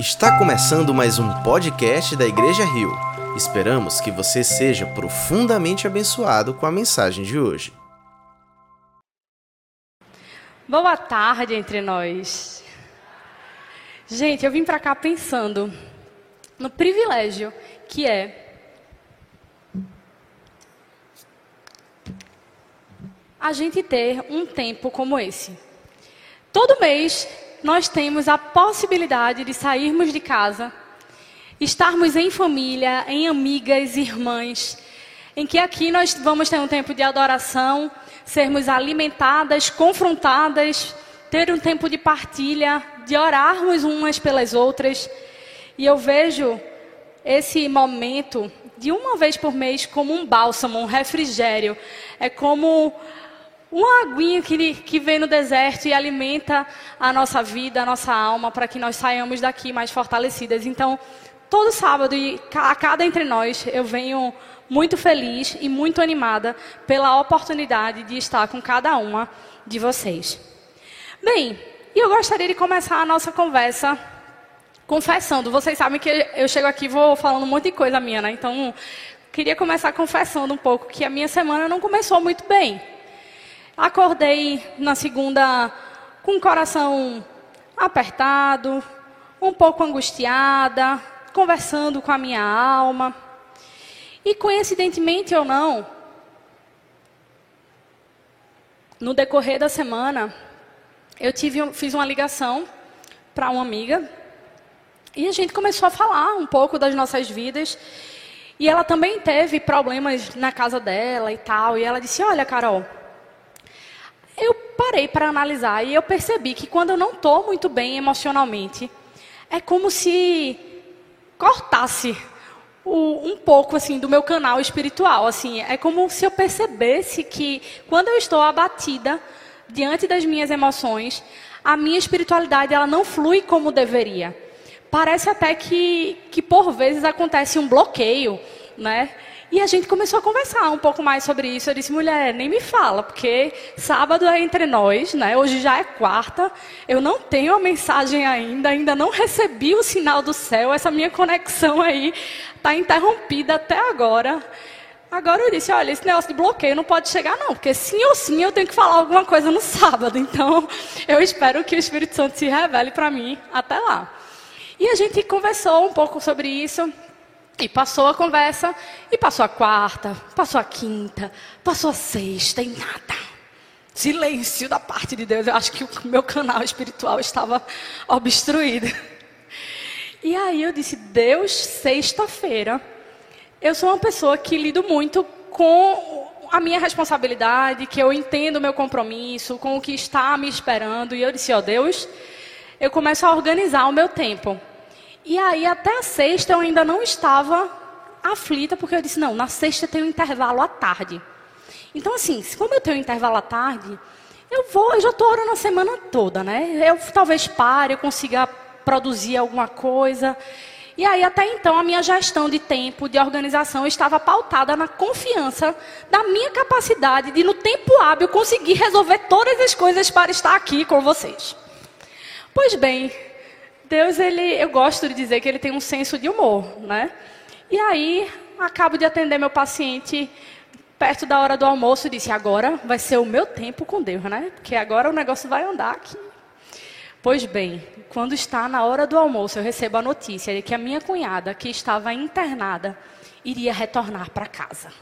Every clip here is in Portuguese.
Está começando mais um podcast da Igreja Rio. Esperamos que você seja profundamente abençoado com a mensagem de hoje. Boa tarde entre nós. Gente, eu vim para cá pensando no privilégio que é a gente ter um tempo como esse. Todo mês nós temos a possibilidade de sairmos de casa, estarmos em família, em amigas, irmãs, em que aqui nós vamos ter um tempo de adoração, sermos alimentadas, confrontadas, ter um tempo de partilha, de orarmos umas pelas outras. E eu vejo esse momento de uma vez por mês como um bálsamo, um refrigério. É como uma aguinha que, que vem no deserto e alimenta a nossa vida, a nossa alma, para que nós saiamos daqui mais fortalecidas. Então, todo sábado e a cada entre nós, eu venho muito feliz e muito animada pela oportunidade de estar com cada uma de vocês. Bem, eu gostaria de começar a nossa conversa confessando. Vocês sabem que eu chego aqui e vou falando um monte de coisa minha, né? Então, queria começar confessando um pouco que a minha semana não começou muito bem. Acordei na segunda com o coração apertado, um pouco angustiada, conversando com a minha alma. E coincidentemente ou não, no decorrer da semana, eu tive, fiz uma ligação para uma amiga e a gente começou a falar um pouco das nossas vidas. E ela também teve problemas na casa dela e tal. E ela disse: Olha, Carol, eu parei para analisar e eu percebi que quando eu não estou muito bem emocionalmente, é como se cortasse o, um pouco assim do meu canal espiritual. Assim, é como se eu percebesse que quando eu estou abatida diante das minhas emoções, a minha espiritualidade ela não flui como deveria. Parece até que, que por vezes acontece um bloqueio, né? E a gente começou a conversar um pouco mais sobre isso. Eu disse, mulher, nem me fala, porque sábado é entre nós, né? Hoje já é quarta. Eu não tenho a mensagem ainda, ainda não recebi o sinal do céu. Essa minha conexão aí está interrompida até agora. Agora eu disse, olha, esse negócio de bloqueio não pode chegar não, porque sim ou sim eu tenho que falar alguma coisa no sábado. Então, eu espero que o Espírito Santo se revele para mim até lá. E a gente conversou um pouco sobre isso. E passou a conversa, e passou a quarta, passou a quinta, passou a sexta, e nada. Silêncio da parte de Deus. Eu acho que o meu canal espiritual estava obstruído. E aí eu disse: Deus, sexta-feira, eu sou uma pessoa que lido muito com a minha responsabilidade, que eu entendo o meu compromisso, com o que está me esperando. E eu disse: Ó oh, Deus, eu começo a organizar o meu tempo. E aí, até a sexta, eu ainda não estava aflita, porque eu disse: não, na sexta tem um intervalo à tarde. Então, assim, como eu tenho um intervalo à tarde, eu vou, eu já estou orando a semana toda, né? Eu talvez pare, eu consiga produzir alguma coisa. E aí, até então, a minha gestão de tempo, de organização, estava pautada na confiança da minha capacidade de, no tempo hábil, conseguir resolver todas as coisas para estar aqui com vocês. Pois bem, Deus, ele, eu gosto de dizer que ele tem um senso de humor, né? E aí, acabo de atender meu paciente perto da hora do almoço e disse: agora vai ser o meu tempo com Deus, né? Porque agora o negócio vai andar aqui. Pois bem, quando está na hora do almoço, eu recebo a notícia de que a minha cunhada, que estava internada, iria retornar para casa.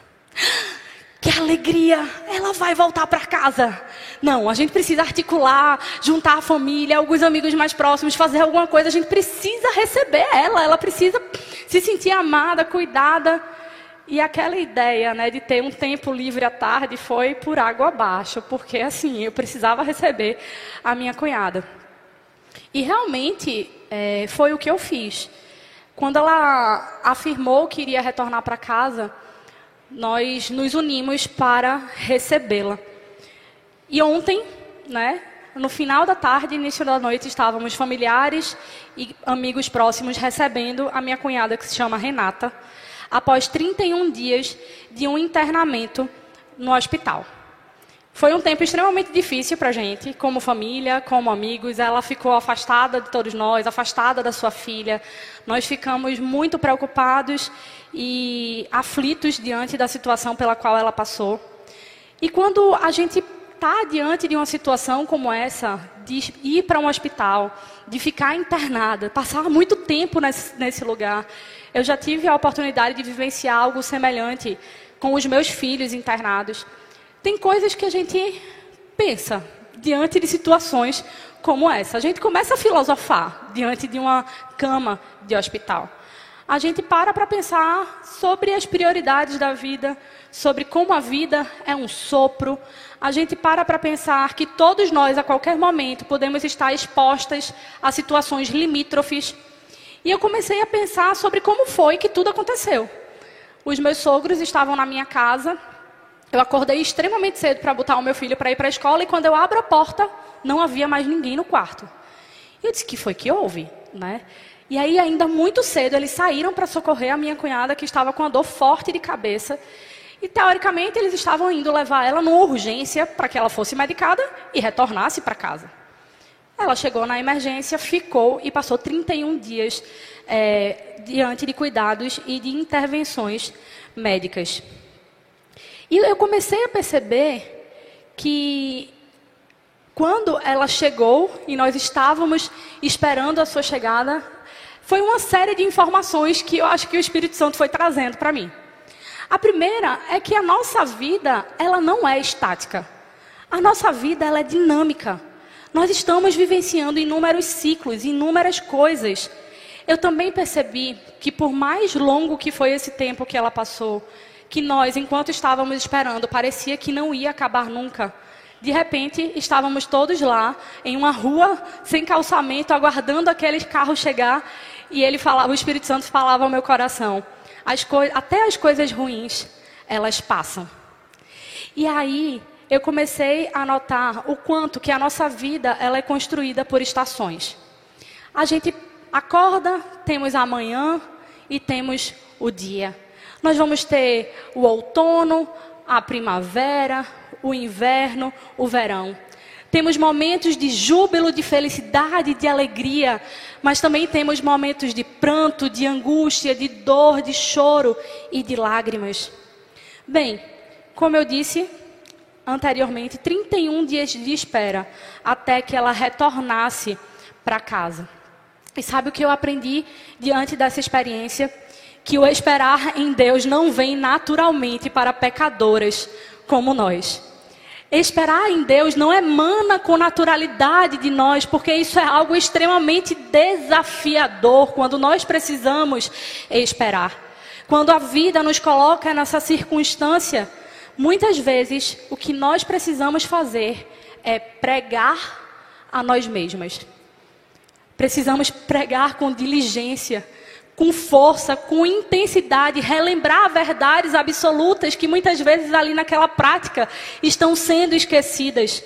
Alegria! Ela vai voltar para casa. Não, a gente precisa articular, juntar a família, alguns amigos mais próximos, fazer alguma coisa. A gente precisa receber ela. Ela precisa se sentir amada, cuidada. E aquela ideia, né, de ter um tempo livre à tarde foi por água abaixo, porque assim eu precisava receber a minha cunhada. E realmente é, foi o que eu fiz. Quando ela afirmou que iria retornar para casa nós nos unimos para recebê-la. E ontem, né, no final da tarde, início da noite, estávamos familiares e amigos próximos recebendo a minha cunhada, que se chama Renata, após 31 dias de um internamento no hospital. Foi um tempo extremamente difícil para a gente, como família, como amigos. Ela ficou afastada de todos nós, afastada da sua filha. Nós ficamos muito preocupados e aflitos diante da situação pela qual ela passou. E quando a gente está diante de uma situação como essa, de ir para um hospital, de ficar internada, passar muito tempo nesse, nesse lugar, eu já tive a oportunidade de vivenciar algo semelhante com os meus filhos internados. Tem coisas que a gente pensa diante de situações como essa. A gente começa a filosofar diante de uma cama de hospital. A gente para para pensar sobre as prioridades da vida, sobre como a vida é um sopro. A gente para para pensar que todos nós, a qualquer momento, podemos estar expostas a situações limítrofes. E eu comecei a pensar sobre como foi que tudo aconteceu. Os meus sogros estavam na minha casa eu acordei extremamente cedo para botar o meu filho para ir para a escola e quando eu abro a porta, não havia mais ninguém no quarto. Eu disse que foi que houve, né? E aí ainda muito cedo eles saíram para socorrer a minha cunhada que estava com uma dor forte de cabeça. E teoricamente eles estavam indo levar ela numa urgência para que ela fosse medicada e retornasse para casa. Ela chegou na emergência, ficou e passou 31 dias é, diante de cuidados e de intervenções médicas. E eu comecei a perceber que quando ela chegou e nós estávamos esperando a sua chegada, foi uma série de informações que eu acho que o Espírito Santo foi trazendo para mim. A primeira é que a nossa vida, ela não é estática. A nossa vida, ela é dinâmica. Nós estamos vivenciando inúmeros ciclos, inúmeras coisas. Eu também percebi que por mais longo que foi esse tempo que ela passou, que nós, enquanto estávamos esperando, parecia que não ia acabar nunca. De repente, estávamos todos lá, em uma rua sem calçamento, aguardando aqueles carros chegar, e ele falava, o Espírito Santo falava ao meu coração: as até as coisas ruins, elas passam. E aí, eu comecei a notar o quanto que a nossa vida ela é construída por estações. A gente acorda, temos amanhã e temos o dia. Nós vamos ter o outono, a primavera, o inverno, o verão. Temos momentos de júbilo, de felicidade, de alegria, mas também temos momentos de pranto, de angústia, de dor, de choro e de lágrimas. Bem, como eu disse anteriormente, 31 dias de espera até que ela retornasse para casa. E sabe o que eu aprendi diante dessa experiência? Que o esperar em Deus não vem naturalmente para pecadoras como nós. Esperar em Deus não emana com naturalidade de nós, porque isso é algo extremamente desafiador quando nós precisamos esperar. Quando a vida nos coloca nessa circunstância, muitas vezes o que nós precisamos fazer é pregar a nós mesmas. Precisamos pregar com diligência com força, com intensidade, relembrar verdades absolutas que muitas vezes ali naquela prática estão sendo esquecidas.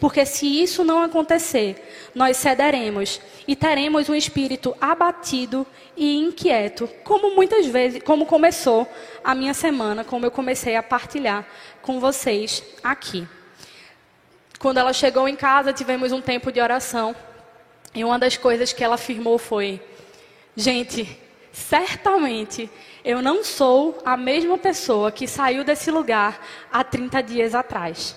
Porque se isso não acontecer, nós cederemos e teremos um espírito abatido e inquieto, como muitas vezes, como começou a minha semana, como eu comecei a partilhar com vocês aqui. Quando ela chegou em casa, tivemos um tempo de oração. E uma das coisas que ela afirmou foi: Gente, certamente eu não sou a mesma pessoa que saiu desse lugar há 30 dias atrás.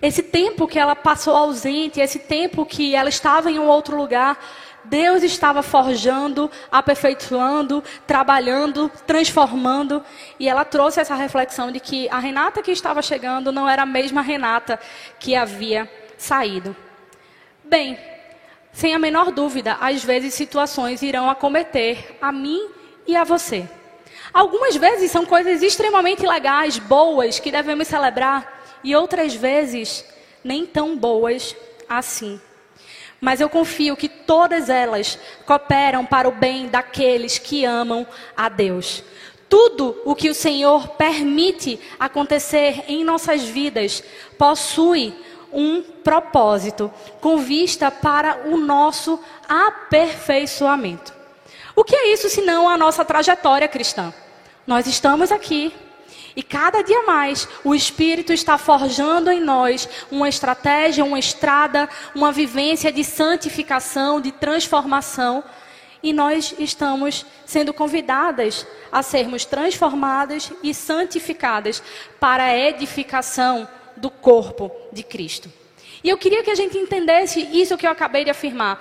Esse tempo que ela passou ausente, esse tempo que ela estava em um outro lugar, Deus estava forjando, aperfeiçoando, trabalhando, transformando. E ela trouxe essa reflexão de que a Renata que estava chegando não era a mesma Renata que havia saído. Bem, sem a menor dúvida, às vezes situações irão acometer a mim e a você. Algumas vezes são coisas extremamente legais, boas, que devemos celebrar, e outras vezes nem tão boas assim. Mas eu confio que todas elas cooperam para o bem daqueles que amam a Deus. Tudo o que o Senhor permite acontecer em nossas vidas possui um propósito com vista para o nosso aperfeiçoamento. O que é isso senão a nossa trajetória cristã? Nós estamos aqui E cada dia mais o Espírito está forjando em nós uma estratégia, uma estrada, uma vivência de santificação, de transformação. E nós estamos sendo convidadas a sermos transformadas e santificadas para a edificação do corpo de Cristo. E eu queria que a gente entendesse isso que eu acabei de afirmar.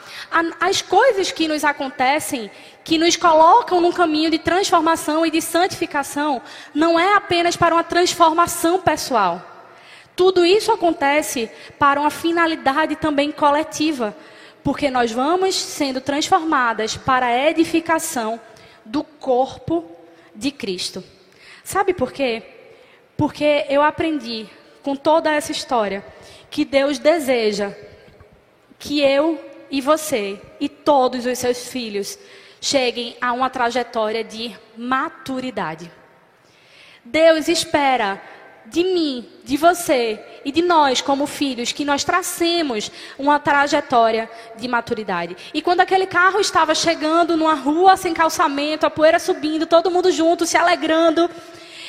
As coisas que nos acontecem, que nos colocam num caminho de transformação e de santificação, não é apenas para uma transformação pessoal. Tudo isso acontece para uma finalidade também coletiva, porque nós vamos sendo transformadas para a edificação do corpo de Cristo. Sabe por quê? Porque eu aprendi com toda essa história que Deus deseja que eu e você e todos os seus filhos cheguem a uma trajetória de maturidade. Deus espera de mim, de você e de nós como filhos que nós tracemos uma trajetória de maturidade. E quando aquele carro estava chegando numa rua sem calçamento, a poeira subindo, todo mundo junto, se alegrando,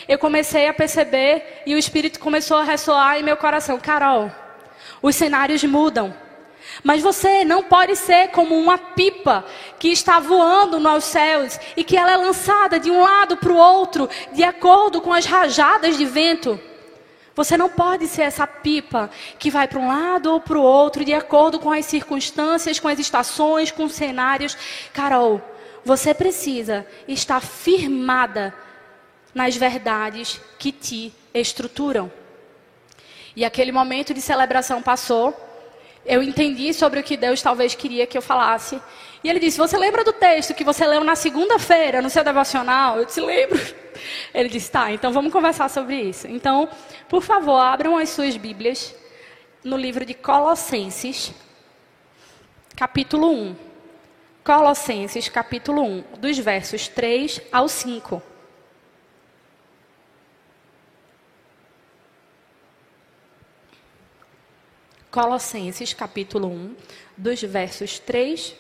eu comecei a perceber e o Espírito começou a ressoar em meu coração: Carol, os cenários mudam. Mas você não pode ser como uma pipa que está voando nos céus e que ela é lançada de um lado para o outro de acordo com as rajadas de vento. Você não pode ser essa pipa que vai para um lado ou para o outro de acordo com as circunstâncias, com as estações, com os cenários. Carol, você precisa estar firmada nas verdades que te estruturam. E aquele momento de celebração passou. Eu entendi sobre o que Deus talvez queria que eu falasse. E ele disse: Você lembra do texto que você leu na segunda-feira no seu devocional? Eu disse: Lembro. Ele disse: Tá, então vamos conversar sobre isso. Então, por favor, abram as suas Bíblias no livro de Colossenses, capítulo 1. Colossenses, capítulo 1, dos versos 3 ao 5. Colossenses capítulo 1, dos versos 3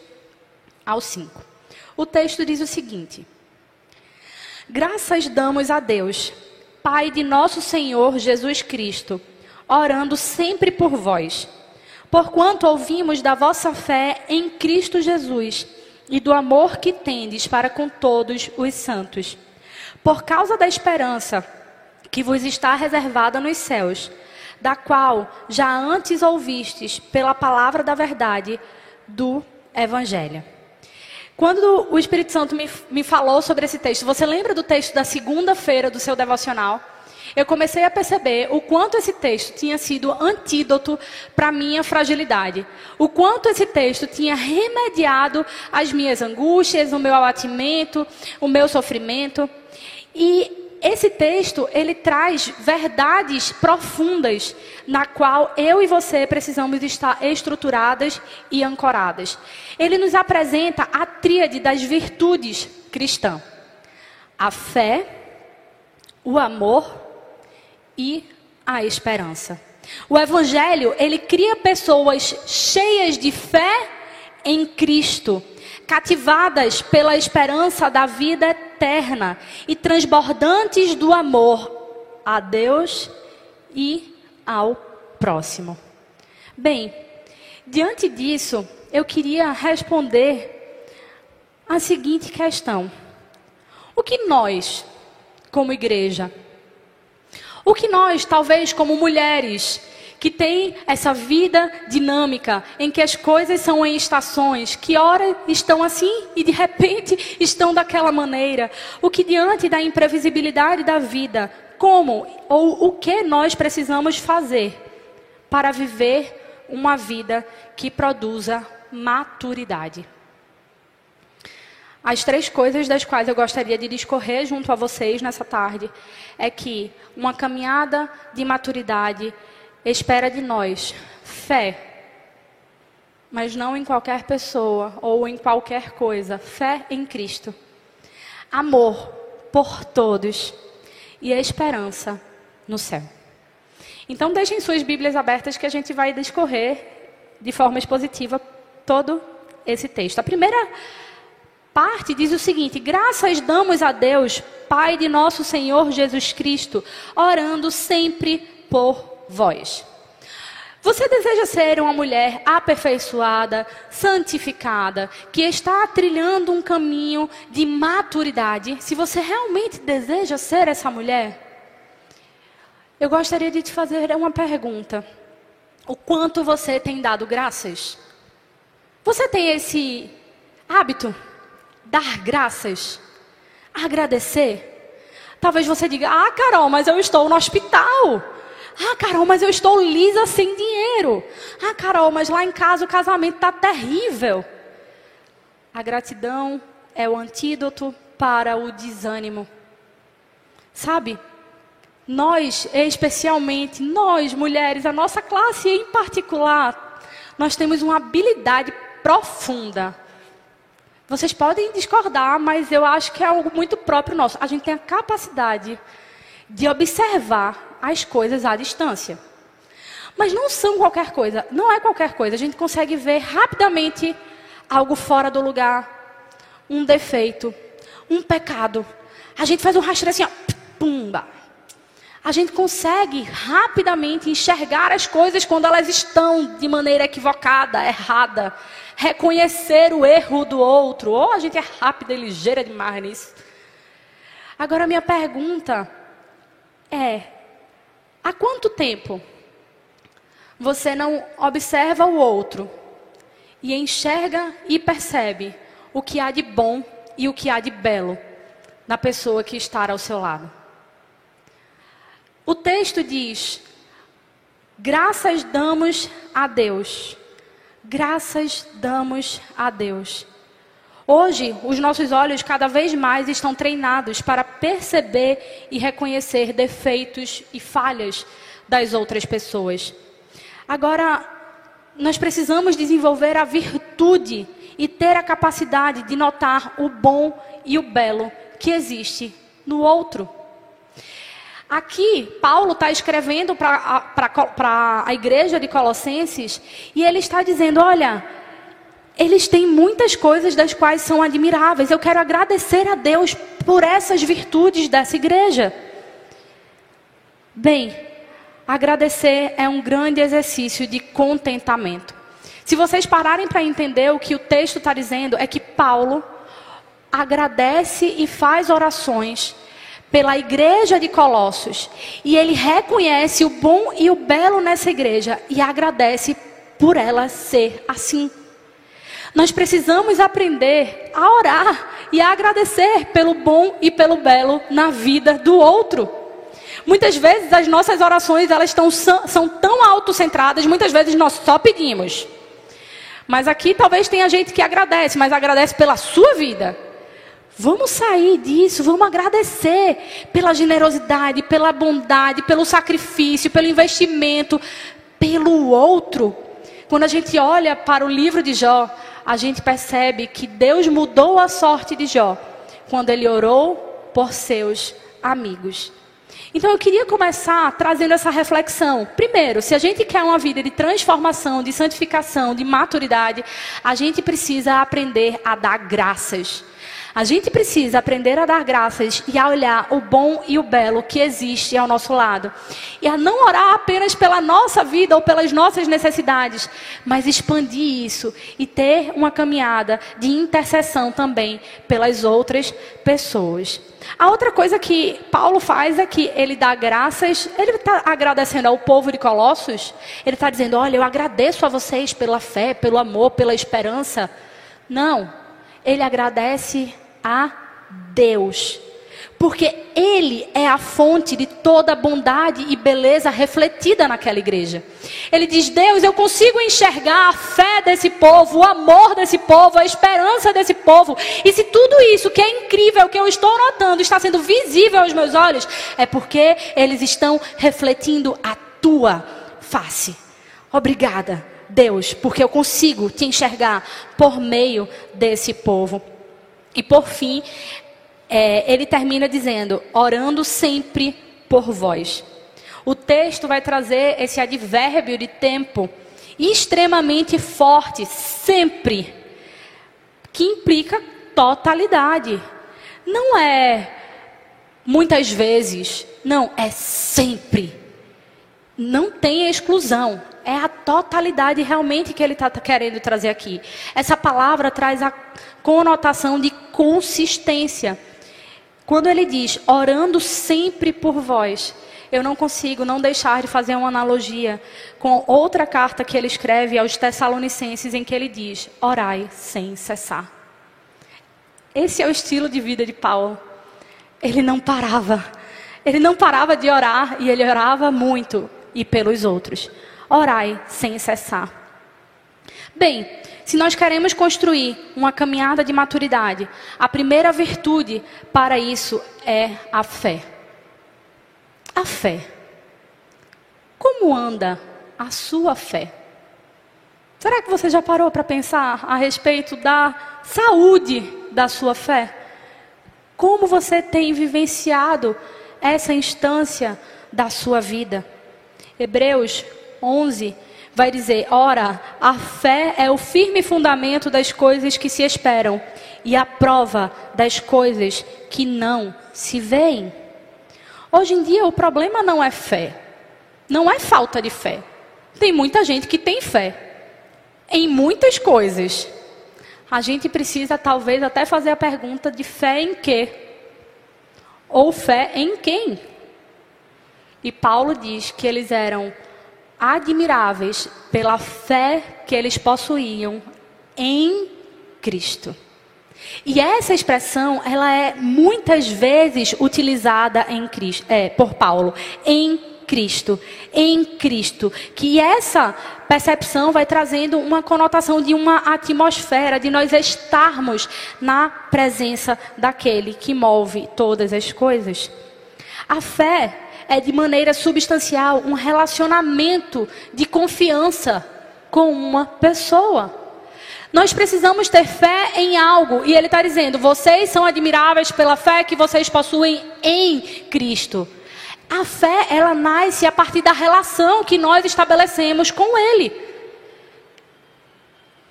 ao 5. O texto diz o seguinte: Graças damos a Deus, Pai de nosso Senhor Jesus Cristo, orando sempre por vós, porquanto ouvimos da vossa fé em Cristo Jesus e do amor que tendes para com todos os santos, por causa da esperança que vos está reservada nos céus da qual já antes ouvistes pela palavra da verdade do Evangelho. Quando o Espírito Santo me, me falou sobre esse texto, você lembra do texto da segunda-feira do seu devocional? Eu comecei a perceber o quanto esse texto tinha sido antídoto para minha fragilidade. O quanto esse texto tinha remediado as minhas angústias, o meu abatimento, o meu sofrimento. E esse texto, ele traz verdades profundas na qual eu e você precisamos estar estruturadas e ancoradas. Ele nos apresenta a tríade das virtudes cristãs: a fé, o amor e a esperança. O evangelho, ele cria pessoas cheias de fé em Cristo cativadas pela esperança da vida eterna e transbordantes do amor a Deus e ao próximo. Bem, diante disso, eu queria responder a seguinte questão: O que nós, como igreja, o que nós, talvez como mulheres, que tem essa vida dinâmica, em que as coisas são em estações, que ora estão assim e de repente estão daquela maneira. O que diante da imprevisibilidade da vida, como ou o que nós precisamos fazer para viver uma vida que produza maturidade? As três coisas das quais eu gostaria de discorrer junto a vocês nessa tarde é que uma caminhada de maturidade espera de nós fé, mas não em qualquer pessoa ou em qualquer coisa, fé em Cristo, amor por todos e a esperança no céu. Então deixem suas Bíblias abertas que a gente vai discorrer de forma expositiva todo esse texto. A primeira parte diz o seguinte: graças damos a Deus Pai de nosso Senhor Jesus Cristo, orando sempre por vós. Você deseja ser uma mulher aperfeiçoada, santificada, que está trilhando um caminho de maturidade? Se você realmente deseja ser essa mulher, eu gostaria de te fazer uma pergunta. O quanto você tem dado graças? Você tem esse hábito? Dar graças? Agradecer? Talvez você diga: Ah, Carol, mas eu estou no hospital. Ah, Carol, mas eu estou lisa sem dinheiro. Ah, Carol, mas lá em casa o casamento está terrível. A gratidão é o antídoto para o desânimo. Sabe? Nós, especialmente nós mulheres, a nossa classe em particular, nós temos uma habilidade profunda. Vocês podem discordar, mas eu acho que é algo muito próprio nosso. A gente tem a capacidade de observar as coisas à distância. Mas não são qualquer coisa, não é qualquer coisa. A gente consegue ver rapidamente algo fora do lugar, um defeito, um pecado. A gente faz um rastreio assim, ó, pumba. A gente consegue rapidamente enxergar as coisas quando elas estão de maneira equivocada, errada. Reconhecer o erro do outro. Ou a gente é rápida e ligeira demais nisso. Agora, minha pergunta é: há quanto tempo você não observa o outro e enxerga e percebe o que há de bom e o que há de belo na pessoa que está ao seu lado? O texto diz: graças damos a Deus. Graças damos a Deus. Hoje, os nossos olhos cada vez mais estão treinados para perceber e reconhecer defeitos e falhas das outras pessoas. Agora, nós precisamos desenvolver a virtude e ter a capacidade de notar o bom e o belo que existe no outro. Aqui, Paulo está escrevendo para a igreja de Colossenses e ele está dizendo: olha eles têm muitas coisas das quais são admiráveis. Eu quero agradecer a Deus por essas virtudes dessa igreja. Bem, agradecer é um grande exercício de contentamento. Se vocês pararem para entender o que o texto está dizendo, é que Paulo agradece e faz orações pela igreja de Colossos. E ele reconhece o bom e o belo nessa igreja e agradece por ela ser assim. Nós precisamos aprender a orar e a agradecer pelo bom e pelo belo na vida do outro. Muitas vezes as nossas orações elas estão, são tão autocentradas, muitas vezes nós só pedimos. Mas aqui talvez tenha gente que agradece, mas agradece pela sua vida. Vamos sair disso, vamos agradecer pela generosidade, pela bondade, pelo sacrifício, pelo investimento, pelo outro. Quando a gente olha para o livro de Jó, a gente percebe que Deus mudou a sorte de Jó quando ele orou por seus amigos. Então eu queria começar trazendo essa reflexão. Primeiro, se a gente quer uma vida de transformação, de santificação, de maturidade, a gente precisa aprender a dar graças. A gente precisa aprender a dar graças e a olhar o bom e o belo que existe ao nosso lado. E a não orar apenas pela nossa vida ou pelas nossas necessidades, mas expandir isso e ter uma caminhada de intercessão também pelas outras pessoas. A outra coisa que Paulo faz é que ele dá graças, ele está agradecendo ao povo de Colossos, ele está dizendo: Olha, eu agradeço a vocês pela fé, pelo amor, pela esperança. Não, ele agradece a Deus. Porque Ele é a fonte de toda bondade e beleza refletida naquela igreja. Ele diz: Deus, eu consigo enxergar a fé desse povo, o amor desse povo, a esperança desse povo. E se tudo isso que é incrível, que eu estou notando, está sendo visível aos meus olhos, é porque eles estão refletindo a tua face. Obrigada, Deus, porque eu consigo te enxergar por meio desse povo. E por fim, é, ele termina dizendo: orando sempre por vós. O texto vai trazer esse advérbio de tempo extremamente forte, sempre, que implica totalidade. Não é muitas vezes, não, é sempre. Não tem exclusão. É a totalidade realmente que ele está querendo trazer aqui. Essa palavra traz a conotação de consistência. Quando ele diz, orando sempre por vós, eu não consigo não deixar de fazer uma analogia com outra carta que ele escreve aos Tessalonicenses, em que ele diz: orai sem cessar. Esse é o estilo de vida de Paulo. Ele não parava. Ele não parava de orar e ele orava muito e pelos outros. Orai sem cessar. Bem, se nós queremos construir uma caminhada de maturidade, a primeira virtude para isso é a fé. A fé. Como anda a sua fé? Será que você já parou para pensar a respeito da saúde da sua fé? Como você tem vivenciado essa instância da sua vida? Hebreus 11 vai dizer: Ora, a fé é o firme fundamento das coisas que se esperam e a prova das coisas que não se veem. Hoje em dia, o problema não é fé, não é falta de fé. Tem muita gente que tem fé em muitas coisas. A gente precisa, talvez, até fazer a pergunta de fé em quê? Ou fé em quem? E Paulo diz que eles eram admiráveis pela fé que eles possuíam em Cristo. E essa expressão, ela é muitas vezes utilizada em Cristo, é, por Paulo, em Cristo, em Cristo, que essa percepção vai trazendo uma conotação de uma atmosfera, de nós estarmos na presença daquele que move todas as coisas. A fé é de maneira substancial um relacionamento de confiança com uma pessoa. Nós precisamos ter fé em algo, e ele está dizendo: vocês são admiráveis pela fé que vocês possuem em Cristo. A fé, ela nasce a partir da relação que nós estabelecemos com Ele.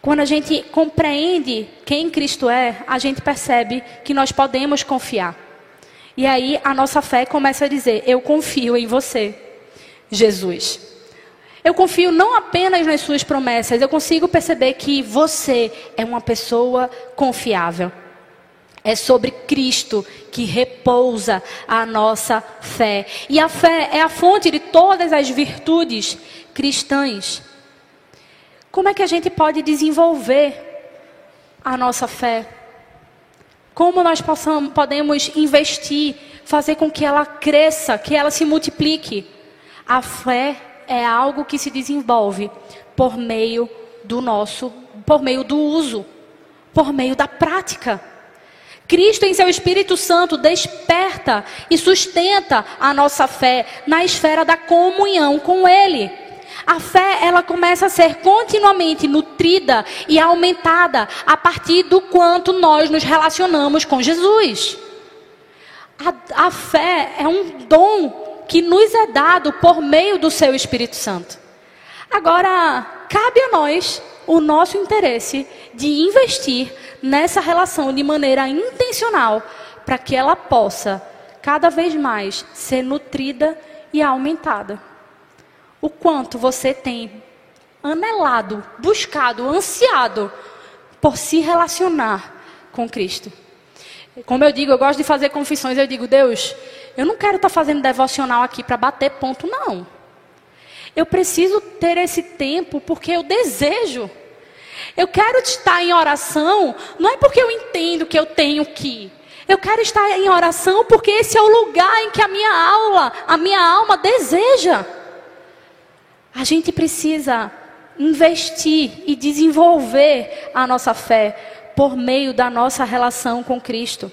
Quando a gente compreende quem Cristo é, a gente percebe que nós podemos confiar. E aí a nossa fé começa a dizer: Eu confio em você, Jesus. Eu confio não apenas nas suas promessas, eu consigo perceber que você é uma pessoa confiável. É sobre Cristo que repousa a nossa fé. E a fé é a fonte de todas as virtudes cristãs. Como é que a gente pode desenvolver a nossa fé? Como nós possamos, podemos investir, fazer com que ela cresça, que ela se multiplique? A fé é algo que se desenvolve por meio do nosso, por meio do uso, por meio da prática. Cristo, em seu Espírito Santo, desperta e sustenta a nossa fé na esfera da comunhão com Ele. A fé, ela começa a ser continuamente nutrida e aumentada a partir do quanto nós nos relacionamos com Jesus. A, a fé é um dom que nos é dado por meio do seu Espírito Santo. Agora, cabe a nós o nosso interesse de investir nessa relação de maneira intencional para que ela possa cada vez mais ser nutrida e aumentada o quanto você tem anelado, buscado, ansiado por se relacionar com Cristo. Como eu digo, eu gosto de fazer confissões. Eu digo, Deus, eu não quero estar tá fazendo devocional aqui para bater ponto, não. Eu preciso ter esse tempo porque eu desejo. Eu quero estar em oração, não é porque eu entendo que eu tenho que. Eu quero estar em oração porque esse é o lugar em que a minha aula, a minha alma deseja. A gente precisa investir e desenvolver a nossa fé por meio da nossa relação com Cristo.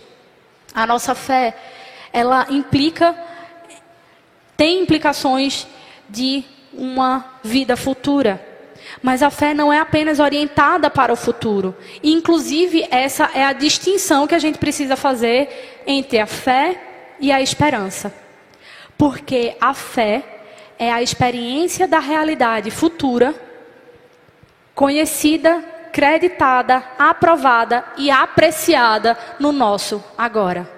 A nossa fé, ela implica, tem implicações de uma vida futura. Mas a fé não é apenas orientada para o futuro. Inclusive, essa é a distinção que a gente precisa fazer entre a fé e a esperança. Porque a fé é a experiência da realidade futura, conhecida, creditada, aprovada e apreciada no nosso agora.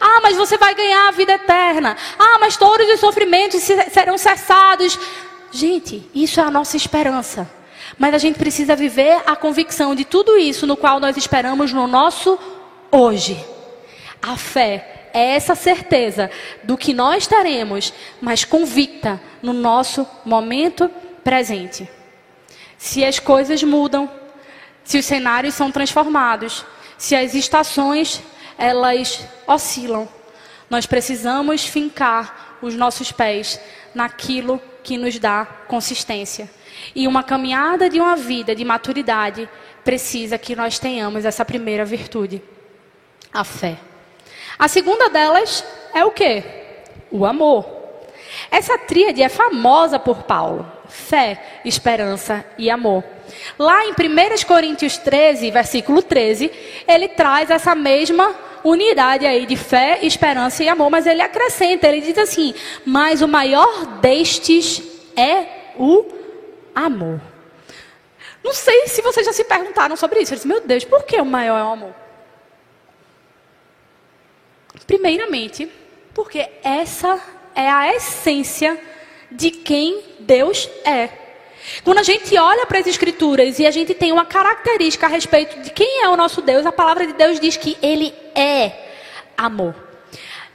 Ah, mas você vai ganhar a vida eterna. Ah, mas todos os sofrimentos serão cessados. Gente, isso é a nossa esperança. Mas a gente precisa viver a convicção de tudo isso no qual nós esperamos no nosso hoje. A fé é essa certeza do que nós teremos, mas convicta no nosso momento presente. Se as coisas mudam, se os cenários são transformados, se as estações elas oscilam, nós precisamos fincar os nossos pés naquilo que nos dá consistência. E uma caminhada de uma vida de maturidade precisa que nós tenhamos essa primeira virtude, a fé. A segunda delas é o quê? O amor. Essa tríade é famosa por Paulo: fé, esperança e amor. Lá em 1 Coríntios 13, versículo 13, ele traz essa mesma unidade aí de fé, esperança e amor, mas ele acrescenta, ele diz assim: "Mas o maior destes é o amor". Não sei se vocês já se perguntaram sobre isso. Eles, meu Deus, por que o maior é o amor? Primeiramente, porque essa é a essência de quem Deus é. Quando a gente olha para as Escrituras e a gente tem uma característica a respeito de quem é o nosso Deus, a palavra de Deus diz que Ele é amor.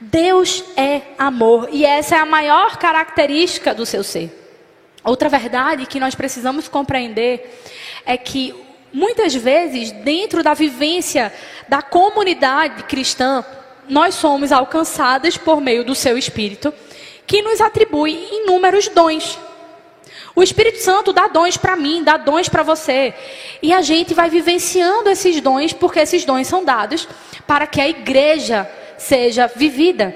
Deus é amor e essa é a maior característica do seu ser. Outra verdade que nós precisamos compreender é que muitas vezes, dentro da vivência da comunidade cristã, nós somos alcançadas por meio do seu Espírito, que nos atribui inúmeros dons. O Espírito Santo dá dons para mim, dá dons para você. E a gente vai vivenciando esses dons, porque esses dons são dados para que a igreja seja vivida.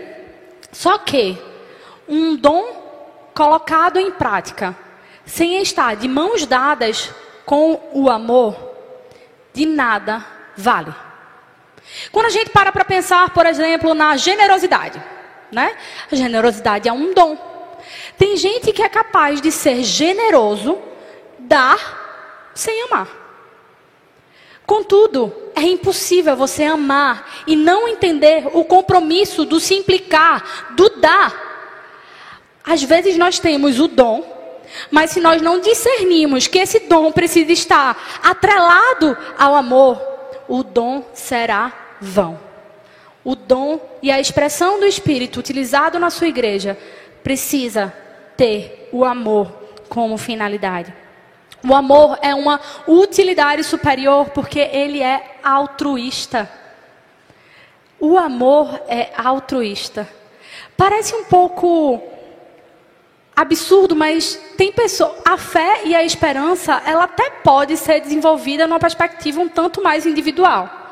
Só que um dom colocado em prática, sem estar de mãos dadas com o amor, de nada vale. Quando a gente para para pensar, por exemplo, na generosidade, né? A generosidade é um dom. Tem gente que é capaz de ser generoso, dar sem amar. Contudo, é impossível você amar e não entender o compromisso do se implicar, do dar. Às vezes nós temos o dom, mas se nós não discernimos que esse dom precisa estar atrelado ao amor, o dom será vão. O dom e a expressão do Espírito utilizado na sua igreja precisa ter o amor como finalidade. O amor é uma utilidade superior porque ele é altruísta. O amor é altruísta. Parece um pouco absurdo, mas tem pessoa, a fé e a esperança, ela até pode ser desenvolvida numa perspectiva um tanto mais individual.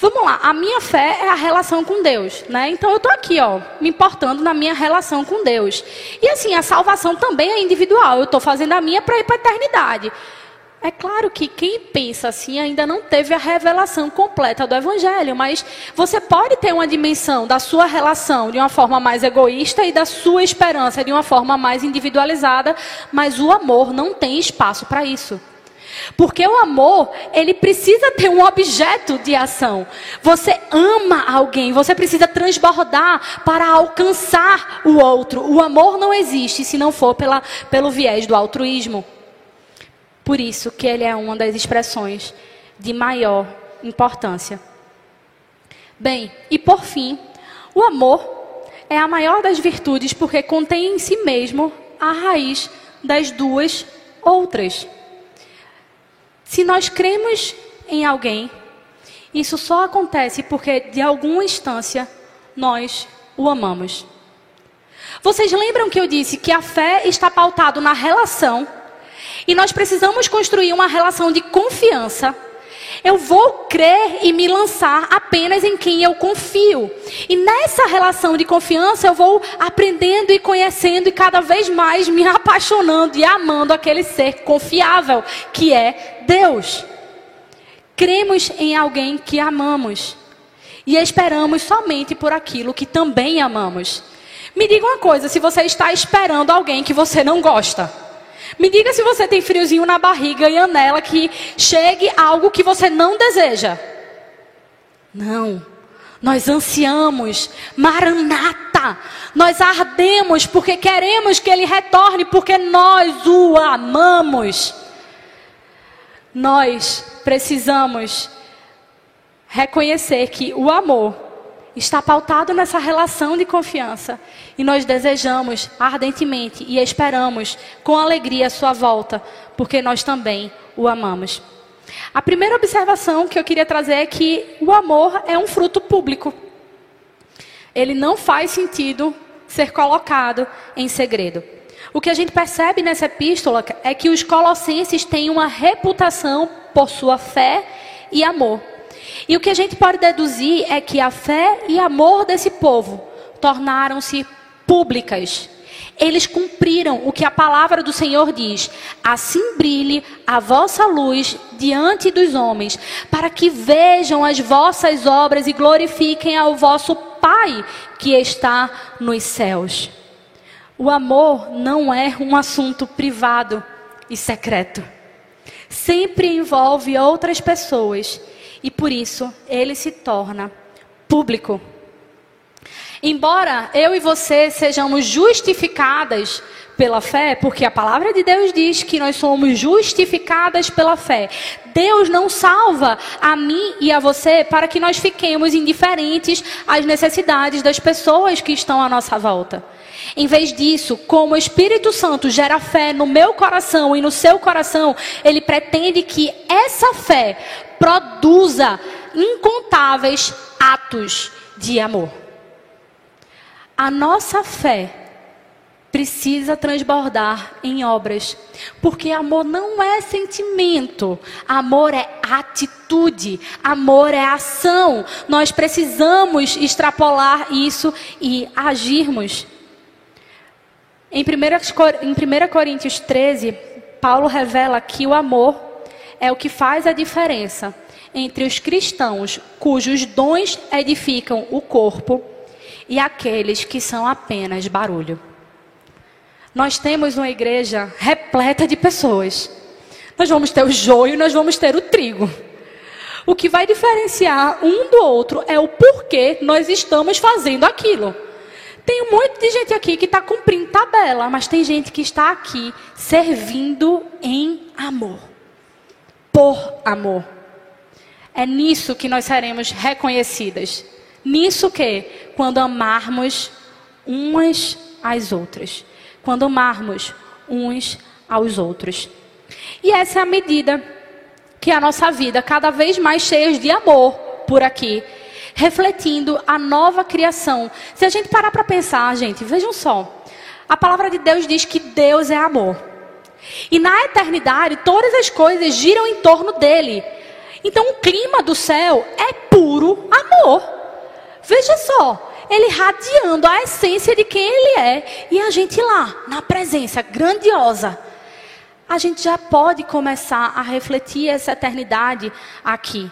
Vamos lá, a minha fé é a relação com Deus, né? Então eu estou aqui, ó, me importando na minha relação com Deus. E assim, a salvação também é individual. Eu estou fazendo a minha para ir para a eternidade. É claro que quem pensa assim ainda não teve a revelação completa do Evangelho, mas você pode ter uma dimensão da sua relação de uma forma mais egoísta e da sua esperança de uma forma mais individualizada, mas o amor não tem espaço para isso. Porque o amor, ele precisa ter um objeto de ação. Você ama alguém, você precisa transbordar para alcançar o outro. O amor não existe se não for pela, pelo viés do altruísmo. Por isso que ele é uma das expressões de maior importância. Bem, e por fim, o amor é a maior das virtudes porque contém em si mesmo a raiz das duas outras. Se nós cremos em alguém, isso só acontece porque de alguma instância nós o amamos. Vocês lembram que eu disse que a fé está pautada na relação e nós precisamos construir uma relação de confiança eu vou crer e me lançar apenas em quem eu confio. E nessa relação de confiança eu vou aprendendo e conhecendo e cada vez mais me apaixonando e amando aquele ser confiável que é Deus. Cremos em alguém que amamos e esperamos somente por aquilo que também amamos. Me diga uma coisa, se você está esperando alguém que você não gosta, me diga se você tem friozinho na barriga e anela que chegue algo que você não deseja. Não. Nós ansiamos, Maranata. Nós ardemos porque queremos que Ele retorne, porque nós o amamos. Nós precisamos reconhecer que o amor está pautado nessa relação de confiança e nós desejamos ardentemente e esperamos com alegria a sua volta, porque nós também o amamos. A primeira observação que eu queria trazer é que o amor é um fruto público. Ele não faz sentido ser colocado em segredo. O que a gente percebe nessa epístola é que os colossenses têm uma reputação por sua fé e amor. E o que a gente pode deduzir é que a fé e amor desse povo tornaram-se públicas. Eles cumpriram o que a palavra do Senhor diz: assim brilhe a vossa luz diante dos homens, para que vejam as vossas obras e glorifiquem ao vosso Pai que está nos céus. O amor não é um assunto privado e secreto. Sempre envolve outras pessoas e por isso ele se torna público. Embora eu e você sejamos justificadas pela fé, porque a palavra de Deus diz que nós somos justificadas pela fé. Deus não salva a mim e a você para que nós fiquemos indiferentes às necessidades das pessoas que estão à nossa volta. Em vez disso, como o Espírito Santo gera fé no meu coração e no seu coração, ele pretende que essa fé produza incontáveis atos de amor. A nossa fé precisa transbordar em obras, porque amor não é sentimento, amor é atitude, amor é ação. Nós precisamos extrapolar isso e agirmos. Em 1 Coríntios 13, Paulo revela que o amor é o que faz a diferença entre os cristãos cujos dons edificam o corpo e aqueles que são apenas barulho. Nós temos uma igreja repleta de pessoas. Nós vamos ter o joio nós vamos ter o trigo. O que vai diferenciar um do outro é o porquê nós estamos fazendo aquilo. Tem um monte de gente aqui que está cumprindo tabela, mas tem gente que está aqui servindo em amor por amor. É nisso que nós seremos reconhecidas. Nisso que? Quando amarmos umas às outras. Quando amarmos uns aos outros. E essa é a medida que a nossa vida, cada vez mais cheia de amor por aqui, refletindo a nova criação. Se a gente parar para pensar, gente, vejam só. A palavra de Deus diz que Deus é amor. E na eternidade, todas as coisas giram em torno dele. Então, o clima do céu é puro amor. Veja só, ele radiando a essência de quem ele é. E a gente lá, na presença grandiosa, a gente já pode começar a refletir essa eternidade aqui.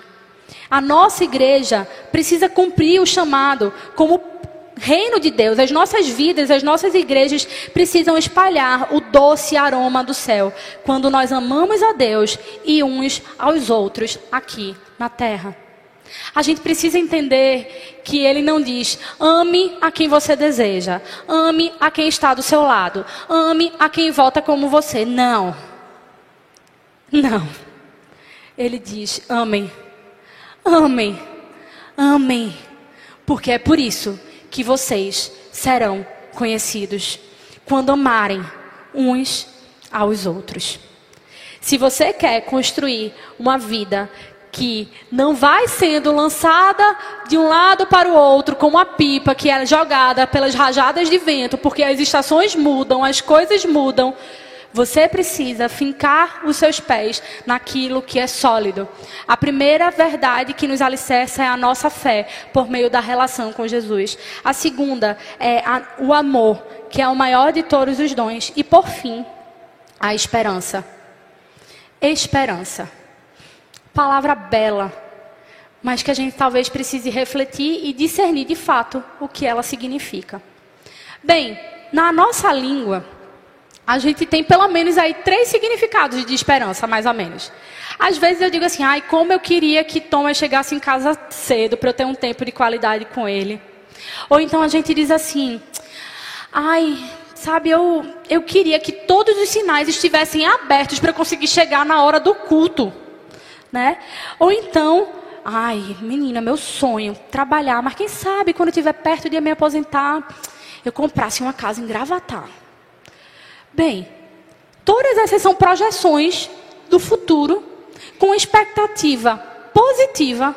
A nossa igreja precisa cumprir o chamado como reino de Deus, as nossas vidas, as nossas igrejas precisam espalhar o doce aroma do céu quando nós amamos a Deus e uns aos outros aqui na terra. A gente precisa entender que ele não diz ame a quem você deseja, ame a quem está do seu lado, ame a quem vota como você. Não. Não. Ele diz amem, amem, amem, porque é por isso que vocês serão conhecidos quando amarem uns aos outros. Se você quer construir uma vida que não vai sendo lançada de um lado para o outro como a pipa que é jogada pelas rajadas de vento, porque as estações mudam, as coisas mudam, você precisa fincar os seus pés naquilo que é sólido. A primeira verdade que nos alicerça é a nossa fé por meio da relação com Jesus. A segunda é a, o amor, que é o maior de todos os dons. E por fim, a esperança. Esperança. Palavra bela, mas que a gente talvez precise refletir e discernir de fato o que ela significa. Bem, na nossa língua, a gente tem pelo menos aí três significados de esperança, mais ou menos. Às vezes eu digo assim, ai, como eu queria que Thomas chegasse em casa cedo para eu ter um tempo de qualidade com ele. Ou então a gente diz assim, ai, sabe, eu, eu queria que todos os sinais estivessem abertos para eu conseguir chegar na hora do culto. Né? Ou então, ai, menina, meu sonho, trabalhar, mas quem sabe quando eu estiver perto de me aposentar, eu comprasse uma casa em Gravatar. Bem, todas essas são projeções do futuro com expectativa positiva.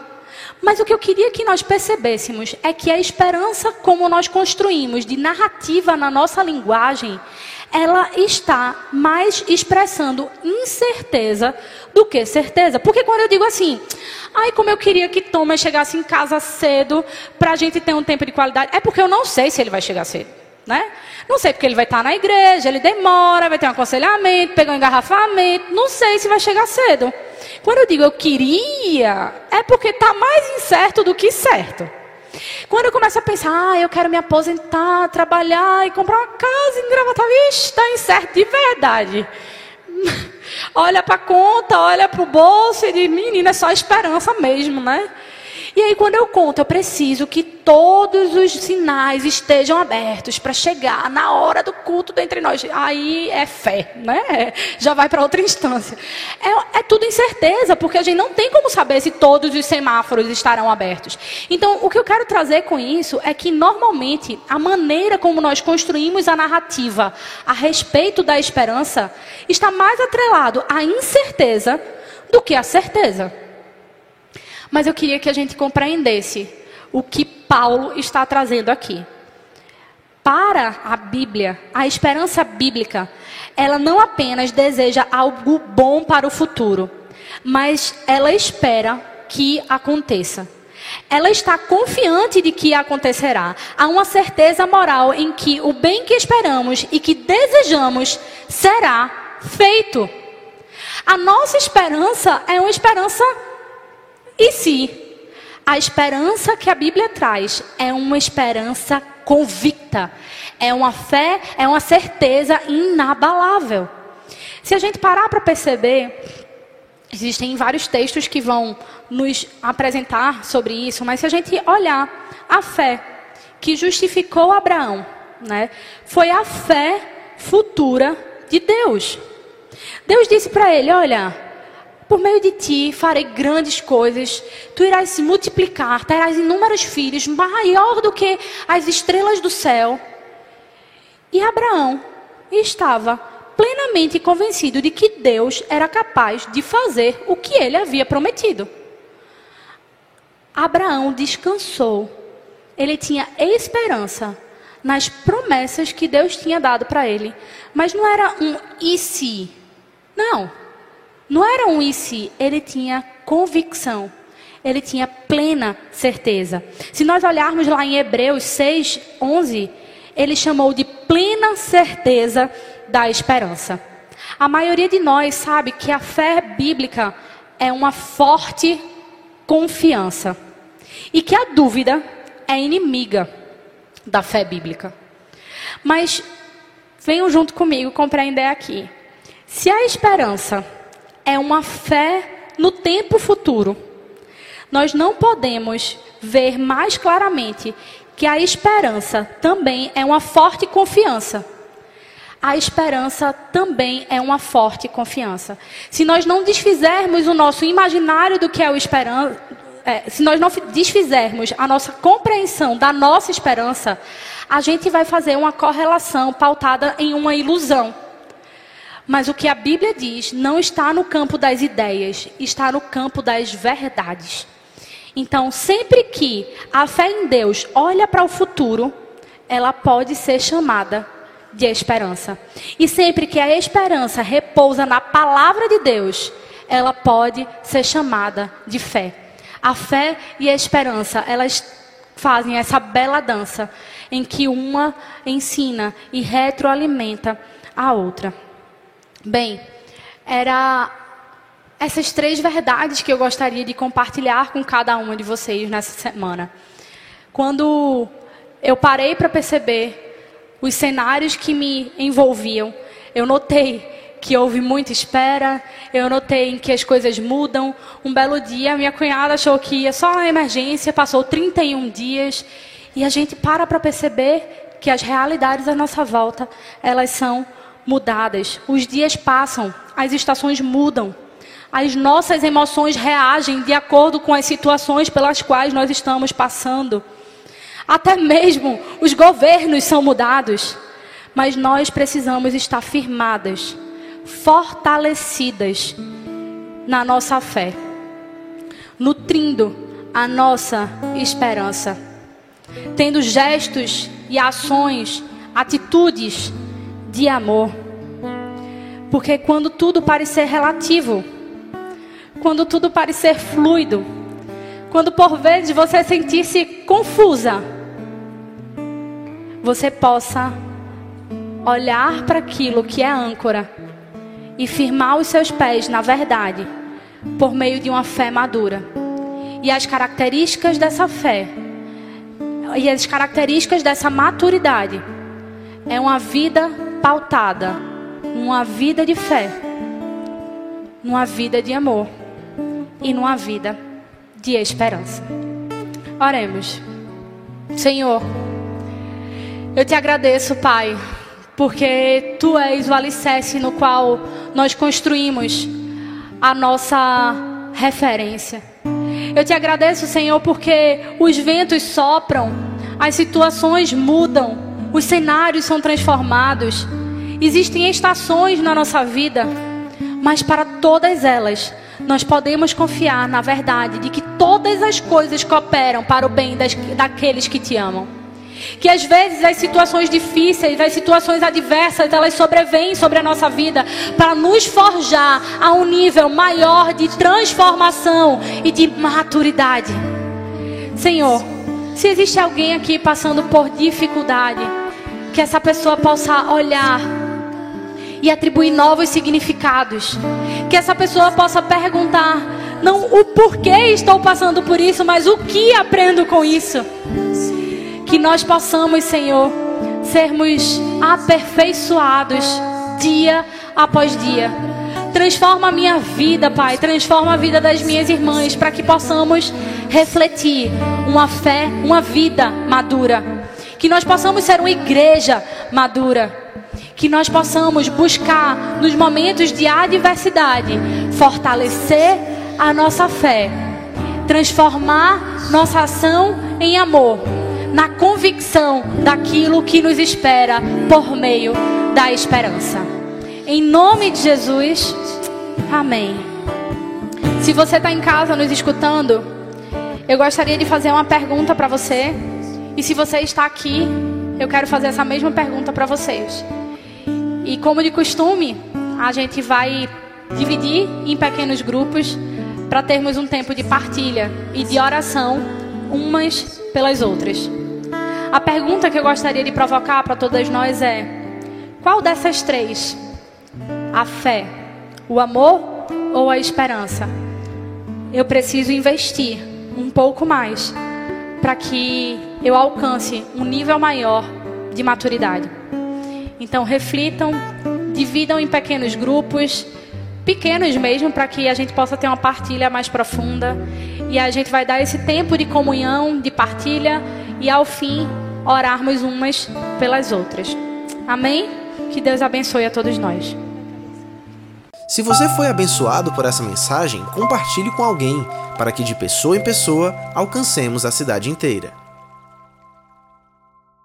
Mas o que eu queria que nós percebêssemos é que a esperança, como nós construímos de narrativa na nossa linguagem, ela está mais expressando incerteza do que certeza. Porque quando eu digo assim, ai, como eu queria que Thomas chegasse em casa cedo para a gente ter um tempo de qualidade, é porque eu não sei se ele vai chegar cedo. Né? Não sei porque ele vai estar na igreja, ele demora, vai ter um aconselhamento, pegar um engarrafamento, não sei se vai chegar cedo. Quando eu digo eu queria, é porque está mais incerto do que certo. Quando eu começo a pensar, ah, eu quero me aposentar, trabalhar e comprar uma casa em Gravatar, está incerto de verdade. olha para a conta, olha para o bolso e diz, menina, é só esperança mesmo, né? E aí, quando eu conto, eu preciso que todos os sinais estejam abertos para chegar na hora do culto dentre nós. Aí é fé, né? Já vai para outra instância. É, é tudo incerteza, porque a gente não tem como saber se todos os semáforos estarão abertos. Então, o que eu quero trazer com isso é que, normalmente, a maneira como nós construímos a narrativa a respeito da esperança está mais atrelado à incerteza do que à certeza. Mas eu queria que a gente compreendesse o que Paulo está trazendo aqui. Para a Bíblia, a esperança bíblica, ela não apenas deseja algo bom para o futuro, mas ela espera que aconteça. Ela está confiante de que acontecerá. Há uma certeza moral em que o bem que esperamos e que desejamos será feito. A nossa esperança é uma esperança e se a esperança que a Bíblia traz é uma esperança convicta, é uma fé, é uma certeza inabalável. Se a gente parar para perceber, existem vários textos que vão nos apresentar sobre isso, mas se a gente olhar a fé que justificou Abraão, né, foi a fé futura de Deus. Deus disse para ele: Olha, por meio de ti farei grandes coisas. Tu irás se multiplicar, terás inúmeros filhos, maior do que as estrelas do céu. E Abraão estava plenamente convencido de que Deus era capaz de fazer o que ele havia prometido. Abraão descansou. Ele tinha esperança nas promessas que Deus tinha dado para ele. Mas não era um e se. Não. Não era um e se, ele tinha convicção. Ele tinha plena certeza. Se nós olharmos lá em Hebreus 6, 11, ele chamou de plena certeza da esperança. A maioria de nós sabe que a fé bíblica é uma forte confiança. E que a dúvida é inimiga da fé bíblica. Mas venham junto comigo compreender aqui. Se a esperança é uma fé no tempo futuro. Nós não podemos ver mais claramente que a esperança também é uma forte confiança. A esperança também é uma forte confiança. Se nós não desfizermos o nosso imaginário do que é o esperança, é, se nós não desfizermos a nossa compreensão da nossa esperança, a gente vai fazer uma correlação pautada em uma ilusão. Mas o que a Bíblia diz não está no campo das ideias, está no campo das verdades. Então, sempre que a fé em Deus olha para o futuro, ela pode ser chamada de esperança. E sempre que a esperança repousa na palavra de Deus, ela pode ser chamada de fé. A fé e a esperança, elas fazem essa bela dança em que uma ensina e retroalimenta a outra. Bem, era essas três verdades que eu gostaria de compartilhar com cada uma de vocês nessa semana. Quando eu parei para perceber os cenários que me envolviam, eu notei que houve muita espera, eu notei que as coisas mudam. Um belo dia, minha cunhada achou que ia só na emergência, passou 31 dias, e a gente para para perceber que as realidades à nossa volta, elas são mudadas. Os dias passam, as estações mudam. As nossas emoções reagem de acordo com as situações pelas quais nós estamos passando. Até mesmo os governos são mudados. Mas nós precisamos estar firmadas, fortalecidas na nossa fé, nutrindo a nossa esperança, tendo gestos e ações, atitudes de amor. Porque quando tudo parecer relativo, quando tudo parecer fluido, quando por vezes você sentir-se confusa, você possa olhar para aquilo que é âncora e firmar os seus pés na verdade por meio de uma fé madura. E as características dessa fé e as características dessa maturidade é uma vida pautada, uma vida de fé, numa vida de amor e numa vida de esperança. Oremos. Senhor, eu te agradeço, Pai, porque tu és o alicerce no qual nós construímos a nossa referência. Eu te agradeço, Senhor, porque os ventos sopram, as situações mudam, os cenários são transformados. Existem estações na nossa vida, mas para todas elas, nós podemos confiar na verdade de que todas as coisas cooperam para o bem das, daqueles que te amam. Que às vezes as situações difíceis, as situações adversas, elas sobrevêm sobre a nossa vida para nos forjar a um nível maior de transformação e de maturidade. Senhor, se existe alguém aqui passando por dificuldade, que essa pessoa possa olhar e atribuir novos significados. Que essa pessoa possa perguntar não o porquê estou passando por isso, mas o que aprendo com isso. Que nós possamos, Senhor, sermos aperfeiçoados dia após dia. Transforma a minha vida, Pai. Transforma a vida das minhas irmãs para que possamos refletir uma fé, uma vida madura. Que nós possamos ser uma igreja madura. Que nós possamos buscar nos momentos de adversidade fortalecer a nossa fé, transformar nossa ação em amor na convicção daquilo que nos espera por meio da esperança. Em nome de Jesus, amém. Se você está em casa nos escutando, eu gostaria de fazer uma pergunta para você. E se você está aqui, eu quero fazer essa mesma pergunta para vocês. E como de costume, a gente vai dividir em pequenos grupos para termos um tempo de partilha e de oração umas pelas outras. A pergunta que eu gostaria de provocar para todas nós é: qual dessas três? A fé, o amor ou a esperança? Eu preciso investir um pouco mais para que eu alcance um nível maior de maturidade. Então reflitam, dividam em pequenos grupos, pequenos mesmo, para que a gente possa ter uma partilha mais profunda. E a gente vai dar esse tempo de comunhão, de partilha e ao fim orarmos umas pelas outras. Amém? Que Deus abençoe a todos nós. Se você foi abençoado por essa mensagem, compartilhe com alguém, para que de pessoa em pessoa alcancemos a cidade inteira.